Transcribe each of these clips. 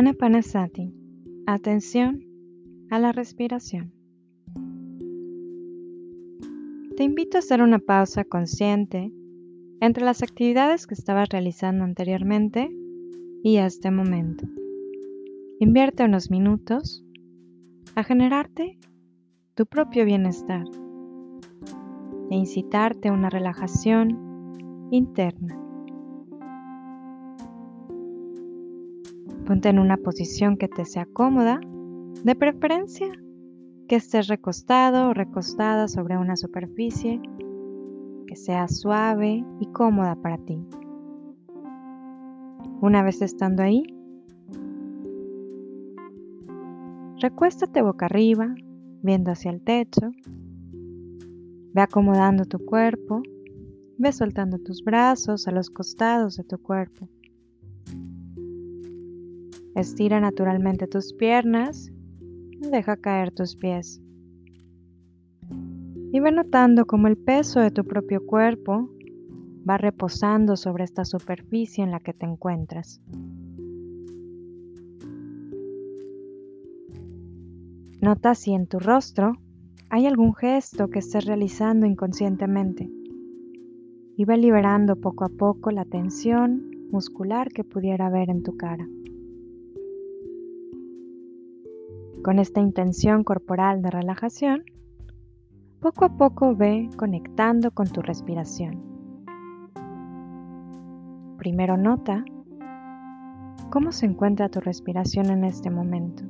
Anapanasati. Atención a la respiración. Te invito a hacer una pausa consciente entre las actividades que estabas realizando anteriormente y este momento. Invierte unos minutos a generarte tu propio bienestar e incitarte a una relajación interna. Ponte en una posición que te sea cómoda, de preferencia que estés recostado o recostada sobre una superficie que sea suave y cómoda para ti. Una vez estando ahí, recuéstate boca arriba, viendo hacia el techo. Ve acomodando tu cuerpo, ve soltando tus brazos a los costados de tu cuerpo. Estira naturalmente tus piernas deja caer tus pies. Y ve notando cómo el peso de tu propio cuerpo va reposando sobre esta superficie en la que te encuentras. Nota si en tu rostro hay algún gesto que estés realizando inconscientemente y ve liberando poco a poco la tensión muscular que pudiera haber en tu cara. Con esta intención corporal de relajación, poco a poco ve conectando con tu respiración. Primero nota cómo se encuentra tu respiración en este momento.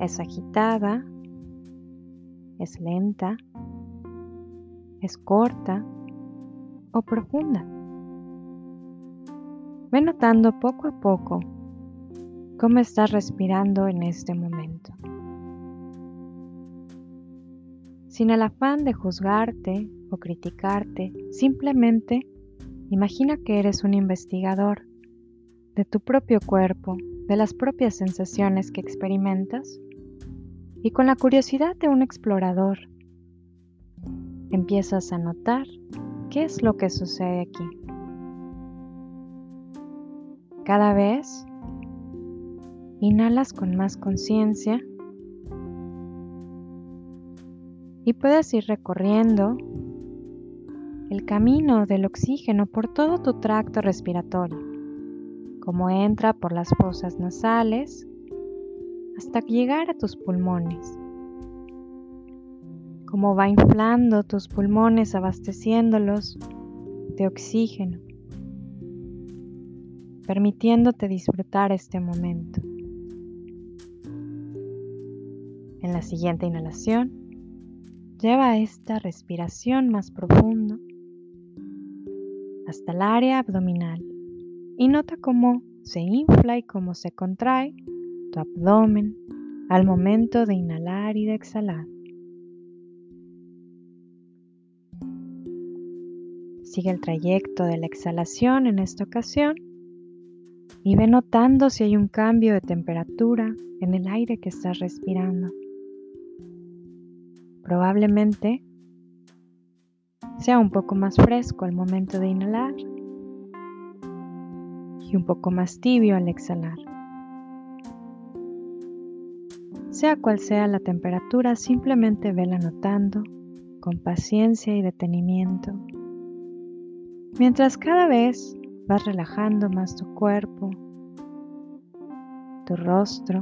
¿Es agitada? ¿Es lenta? ¿Es corta? ¿O profunda? Ve notando poco a poco cómo estás respirando en este momento. Sin el afán de juzgarte o criticarte, simplemente imagina que eres un investigador de tu propio cuerpo, de las propias sensaciones que experimentas y con la curiosidad de un explorador empiezas a notar qué es lo que sucede aquí. Cada vez Inhalas con más conciencia y puedes ir recorriendo el camino del oxígeno por todo tu tracto respiratorio, como entra por las fosas nasales hasta llegar a tus pulmones, como va inflando tus pulmones abasteciéndolos de oxígeno, permitiéndote disfrutar este momento. En la siguiente inhalación, lleva esta respiración más profundo hasta el área abdominal y nota cómo se infla y cómo se contrae tu abdomen al momento de inhalar y de exhalar. Sigue el trayecto de la exhalación en esta ocasión y ve notando si hay un cambio de temperatura en el aire que estás respirando. Probablemente sea un poco más fresco al momento de inhalar y un poco más tibio al exhalar. Sea cual sea la temperatura, simplemente vela notando con paciencia y detenimiento, mientras cada vez vas relajando más tu cuerpo, tu rostro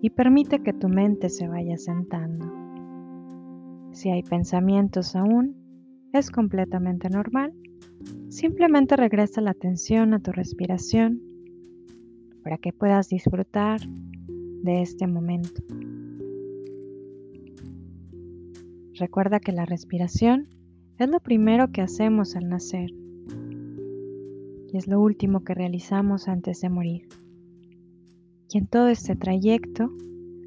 y permite que tu mente se vaya sentando. Si hay pensamientos aún, es completamente normal. Simplemente regresa la atención a tu respiración para que puedas disfrutar de este momento. Recuerda que la respiración es lo primero que hacemos al nacer y es lo último que realizamos antes de morir. Y en todo este trayecto,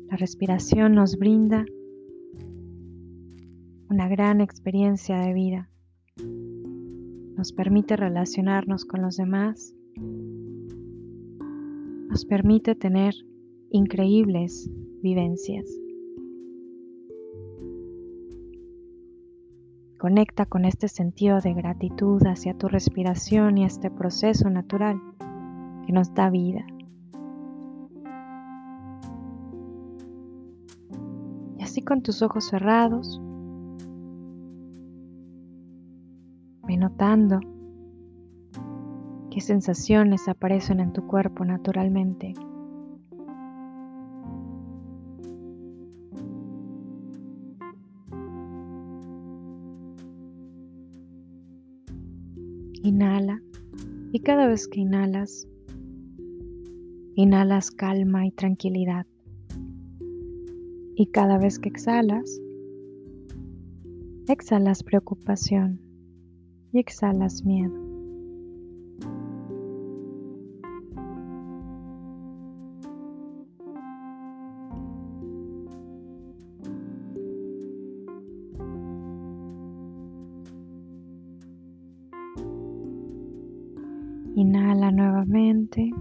la respiración nos brinda una gran experiencia de vida. Nos permite relacionarnos con los demás. Nos permite tener increíbles vivencias. Conecta con este sentido de gratitud hacia tu respiración y este proceso natural que nos da vida. Y así con tus ojos cerrados, notando qué sensaciones aparecen en tu cuerpo naturalmente. Inhala y cada vez que inhalas, inhalas calma y tranquilidad. Y cada vez que exhalas, exhalas preocupación y exhalas miedo. Inhala nuevamente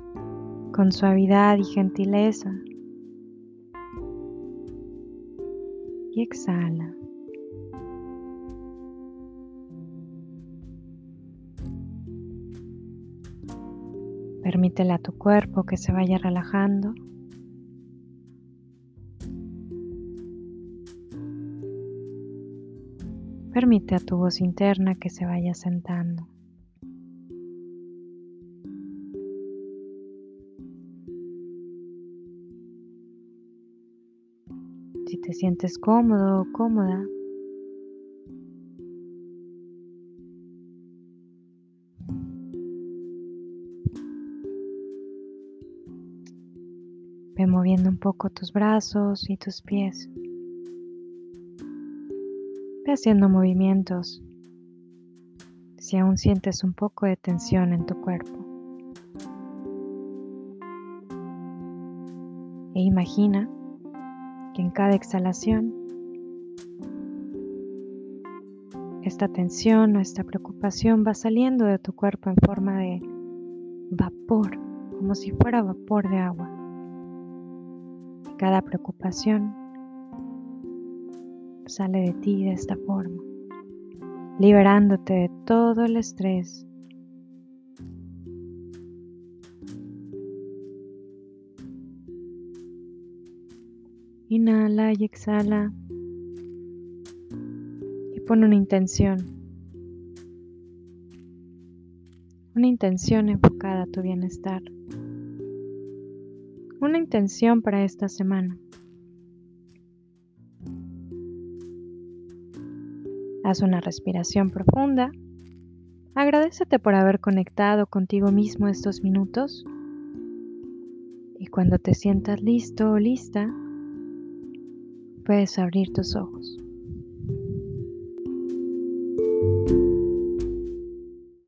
con suavidad y gentileza. Y exhala. Permítele a tu cuerpo que se vaya relajando. Permite a tu voz interna que se vaya sentando. Si te sientes cómodo o cómoda, moviendo un poco tus brazos y tus pies. Ve haciendo movimientos si aún sientes un poco de tensión en tu cuerpo. E imagina que en cada exhalación esta tensión o esta preocupación va saliendo de tu cuerpo en forma de vapor, como si fuera vapor de agua. Cada preocupación sale de ti de esta forma, liberándote de todo el estrés Inhala y exhala. Y pon una intención. Una intención enfocada a tu bienestar. Una intención para esta semana. Haz una respiración profunda. Agradecete por haber conectado contigo mismo estos minutos. Y cuando te sientas listo o lista, puedes abrir tus ojos.